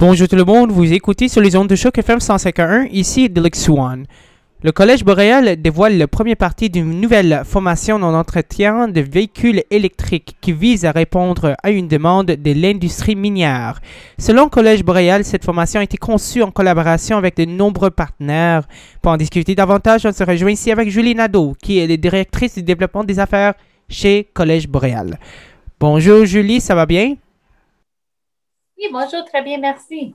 Bonjour tout le monde, vous écoutez sur les ondes de choc FM 151, ici Deluxe One. Le Collège Boréal dévoile la première partie d'une nouvelle formation en entretien de véhicules électriques qui vise à répondre à une demande de l'industrie minière. Selon Collège Boréal, cette formation a été conçue en collaboration avec de nombreux partenaires. Pour en discuter davantage, on se rejoint ici avec Julie Nadeau, qui est la directrice du développement des affaires chez Collège Boréal. Bonjour Julie, ça va bien? Oui, bonjour, très bien, merci.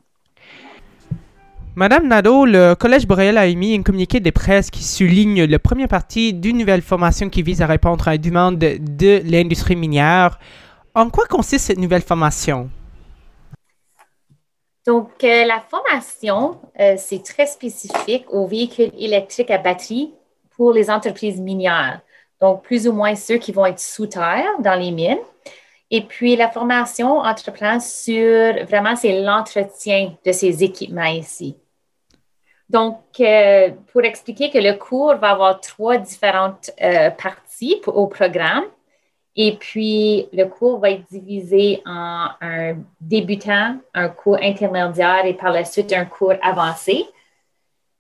Madame Nadeau, le Collège Boréal a émis un communiqué de presse qui souligne la première partie d'une nouvelle formation qui vise à répondre à une demande de l'industrie minière. En quoi consiste cette nouvelle formation? Donc, euh, la formation, euh, c'est très spécifique aux véhicules électriques à batterie pour les entreprises minières. Donc, plus ou moins ceux qui vont être sous terre dans les mines. Et puis, la formation entreprend sur vraiment, c'est l'entretien de ces équipements ici. Donc, euh, pour expliquer que le cours va avoir trois différentes euh, parties au programme. Et puis, le cours va être divisé en un débutant, un cours intermédiaire et par la suite un cours avancé.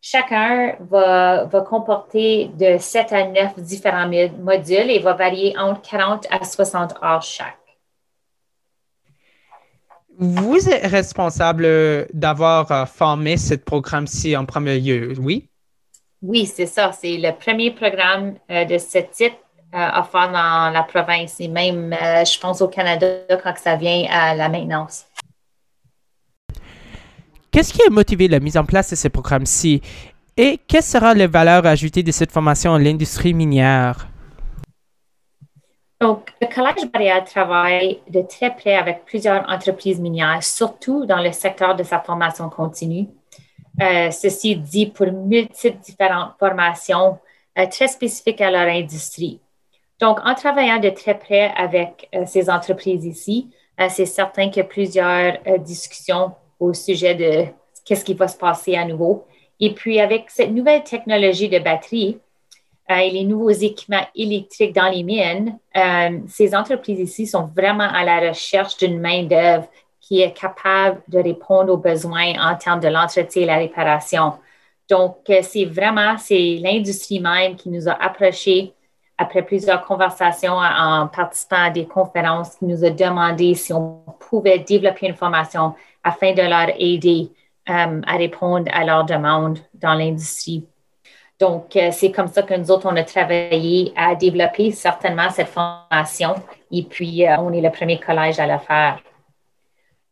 Chacun va, va comporter de 7 à 9 différents modules et va varier entre 40 à 60 heures chaque. Vous êtes responsable d'avoir euh, formé ce programme-ci en premier lieu, oui? Oui, c'est ça. C'est le premier programme euh, de ce type à euh, faire dans la province et même, je pense, au Canada quand ça vient à la maintenance. Qu'est-ce qui a motivé la mise en place de ce programme-ci? Et quelle sera la valeur ajoutée de cette formation à l'industrie minière? Donc, le Collège Boréal travaille de très près avec plusieurs entreprises minières, surtout dans le secteur de sa formation continue. Euh, ceci dit pour multiples différentes formations euh, très spécifiques à leur industrie. Donc, en travaillant de très près avec euh, ces entreprises ici, c'est certain a plusieurs discussions au sujet de qu'est-ce qui va se passer à nouveau. Et puis, avec cette nouvelle technologie de batterie, et les nouveaux équipements électriques dans les mines, euh, ces entreprises ici sont vraiment à la recherche d'une main-d'œuvre qui est capable de répondre aux besoins en termes de l'entretien et la réparation. Donc, euh, c'est vraiment, c'est l'industrie même qui nous a approchés après plusieurs conversations en participant à des conférences, qui nous a demandé si on pouvait développer une formation afin de leur aider à répondre à leurs demandes dans l'industrie donc, euh, c'est comme ça que nous autres, on a travaillé à développer certainement cette formation. Et puis, euh, on est le premier collège à la faire.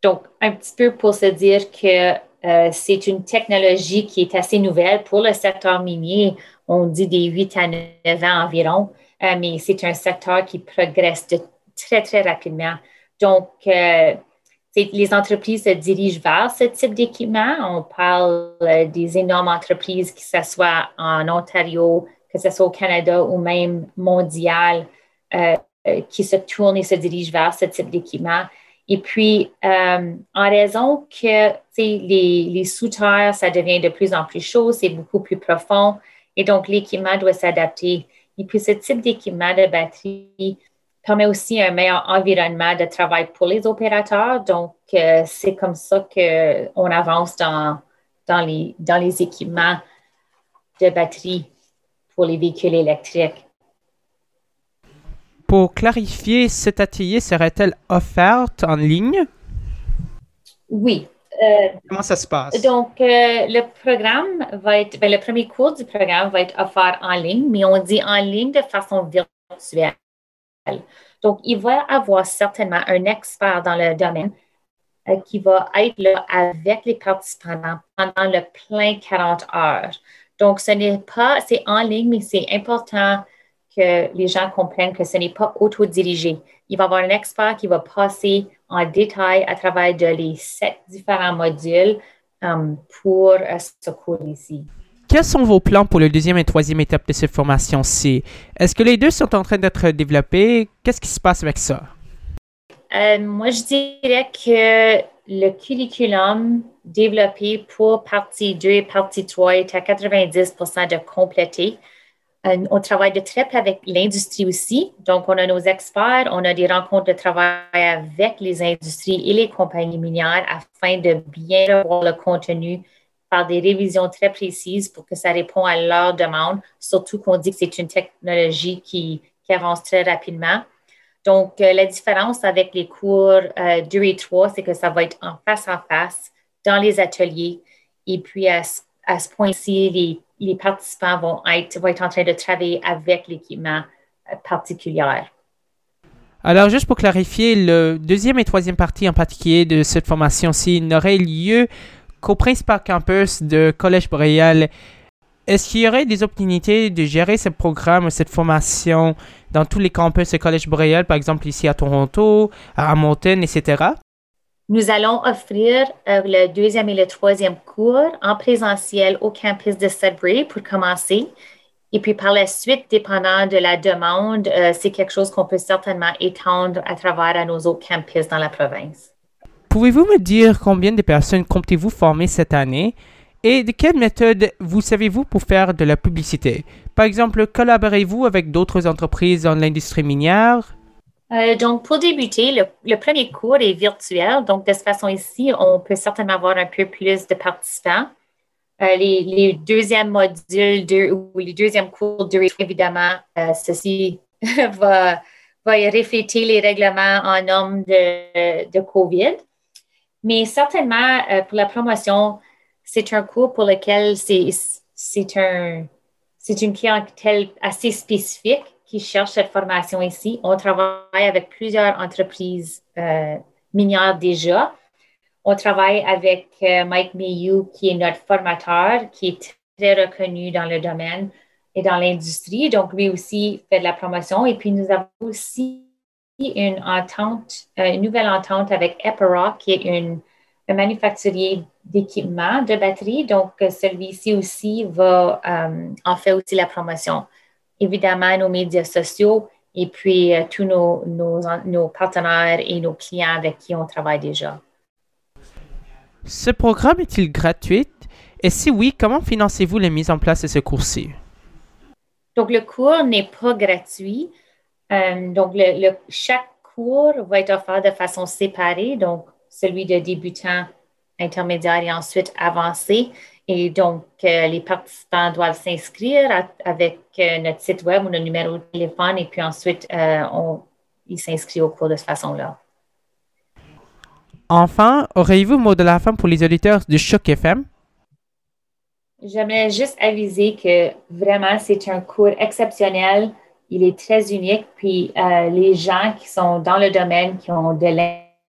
Donc, un petit peu pour se dire que euh, c'est une technologie qui est assez nouvelle pour le secteur minier. On dit des 8 à 9 ans environ, mais c'est un secteur qui progresse de très, très rapidement. Donc, les entreprises se dirigent vers ce type d'équipement. On parle euh, des énormes entreprises, que ce soit en Ontario, que ce soit au Canada ou même mondial, euh, euh, qui se tournent et se dirigent vers ce type d'équipement. Et puis, en raison que les, les sous-terres, ça devient de plus en plus chaud, c'est beaucoup plus profond, et donc l'équipement doit s'adapter. Et puis, ce type d'équipement de batterie permet aussi un meilleur environnement de travail pour les opérateurs. Donc, euh, c'est comme ça qu'on avance dans, dans, les, dans les équipements de batterie pour les véhicules électriques. Pour clarifier, cet atelier serait-elle offerte en ligne? Oui. Euh, Comment ça se passe? Donc, euh, le programme va être, ben, le premier cours du programme va être offert en ligne, mais on dit en ligne de façon virtuelle. Donc, il va avoir certainement un expert dans le domaine euh, qui va être là avec les participants pendant le plein 40 heures. Donc, ce n'est pas, c'est en ligne, mais c'est important que les gens comprennent que ce n'est pas autodirigé. Il va y avoir un expert qui va passer en détail à travers les sept différents modules euh, pour euh, ce cours ici. Quels sont vos plans pour le deuxième et troisième étape de cette formation-ci? Est-ce que les deux sont en train d'être développés? Qu'est-ce qui se passe avec ça? Euh, moi, je dirais que le curriculum développé pour partie 2 et partie 3 est à 90% de complété. Euh, on travaille de très près avec l'industrie aussi. Donc, on a nos experts, on a des rencontres de travail avec les industries et les compagnies minières afin de bien revoir le contenu, faire des révisions très précises pour que ça réponde à leurs demandes, surtout qu'on dit que c'est une technologie qui, avance très rapidement. Donc, euh, la différence avec les cours euh, 2 et 3, c'est que ça va être en face à face dans les ateliers. Et puis, à, à ce point-ci, les les participants vont être, vont être en train de travailler avec l'équipement euh, particulier. Alors, juste pour clarifier, le deuxième et troisième partie en particulier de cette formation-ci n'aurait lieu qu'au principal campus de Collège Boréal. Est-ce qu'il y aurait des opportunités de gérer ce programme, cette formation dans tous les campus de Collège Boréal, par exemple ici à Toronto, à Hamilton, etc.? Nous allons offrir euh, le deuxième et le troisième cours en présentiel au campus de Sudbury pour commencer. Et puis par la suite, dépendant de la demande, euh, c'est quelque chose qu'on peut certainement étendre à travers à nos autres campus dans la province. Pouvez-vous me dire combien de personnes comptez-vous former cette année et de quelle méthode vous savez-vous pour faire de la publicité? Par exemple, collaborez-vous avec d'autres entreprises dans l'industrie minière? Euh, donc, pour débuter, le, premier cours est virtuel. Donc, de cette façon ici, on peut certainement avoir un peu plus de participants. Euh, les, deuxièmes modules ou les deuxièmes cours, de, évidemment, euh, ceci va, refléter les règlements en normes de, de COVID. Mais certainement, pour la promotion, c'est un cours pour lequel c'est un, une clientèle assez spécifique qui cherchent cette formation ici. On travaille avec plusieurs entreprises euh, minières déjà. On travaille avec euh, Mike Mayhew, qui est notre formateur, qui est très reconnu dans le domaine et dans l'industrie. Donc, lui aussi fait de la promotion. Et puis, nous avons aussi une entente, euh, une nouvelle entente avec Epiroc, qui est une, un manufacturier d'équipements de batterie. Donc, celui-ci aussi va en faire aussi la promotion évidemment nos médias sociaux et puis euh, tous nos, nos, partenaires et nos clients avec qui on travaille déjà. Ce programme est-il gratuit? Et si oui, comment financez-vous la mise en place de ce cours-ci? Donc, le cours n'est pas gratuit. Euh, donc, le, chaque cours va être offert de façon séparée. Donc, celui de débutant, intermédiaire et ensuite avancé. Et donc, euh, les participants doivent s'inscrire avec euh, notre site web ou notre numéro de téléphone et puis ensuite, on, ils s'inscrivent au cours de cette façon-là. Enfin, auriez-vous mot de la fin pour les auditeurs de Choc FM? J'aimerais juste aviser que vraiment, c'est un cours exceptionnel. Il est très unique. Puis, les gens qui sont dans le domaine, qui ont de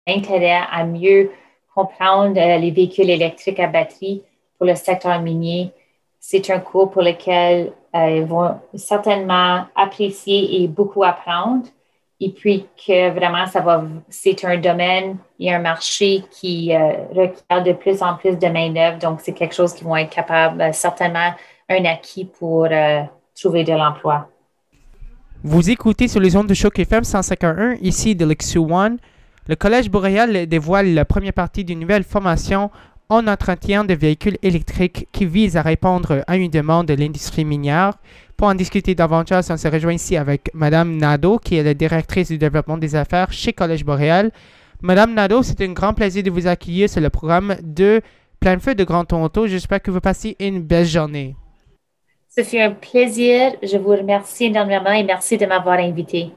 l'intérêt à mieux comprendre les véhicules électriques à batterie, le secteur minier. C'est un cours pour lequel euh, ils vont certainement apprécier et beaucoup apprendre. Et puis que vraiment, ça va, c'est un domaine et un marché qui euh, requiert de plus en plus de main-d'œuvre. Donc, c'est quelque chose qui vont être capables, euh, certainement un acquis pour trouver de l'emploi. Vous écoutez sur les ondes de Choc FM 151, ici de l'Exu One. Le Collège Boréal dévoile la première partie d'une nouvelle formation en entretien de véhicules électriques qui vise à répondre à une demande de l'industrie minière. Pour en discuter davantage, on se rejoint ici avec Madame Nadeau, qui est la directrice du développement des affaires chez Collège Boréal. Madame Nadeau, c'est un grand plaisir de vous accueillir sur le programme de Plein Feu de Grand Toronto. J'espère que vous passez une belle journée. Ce fut un plaisir. Je vous remercie énormément et merci de m'avoir invité.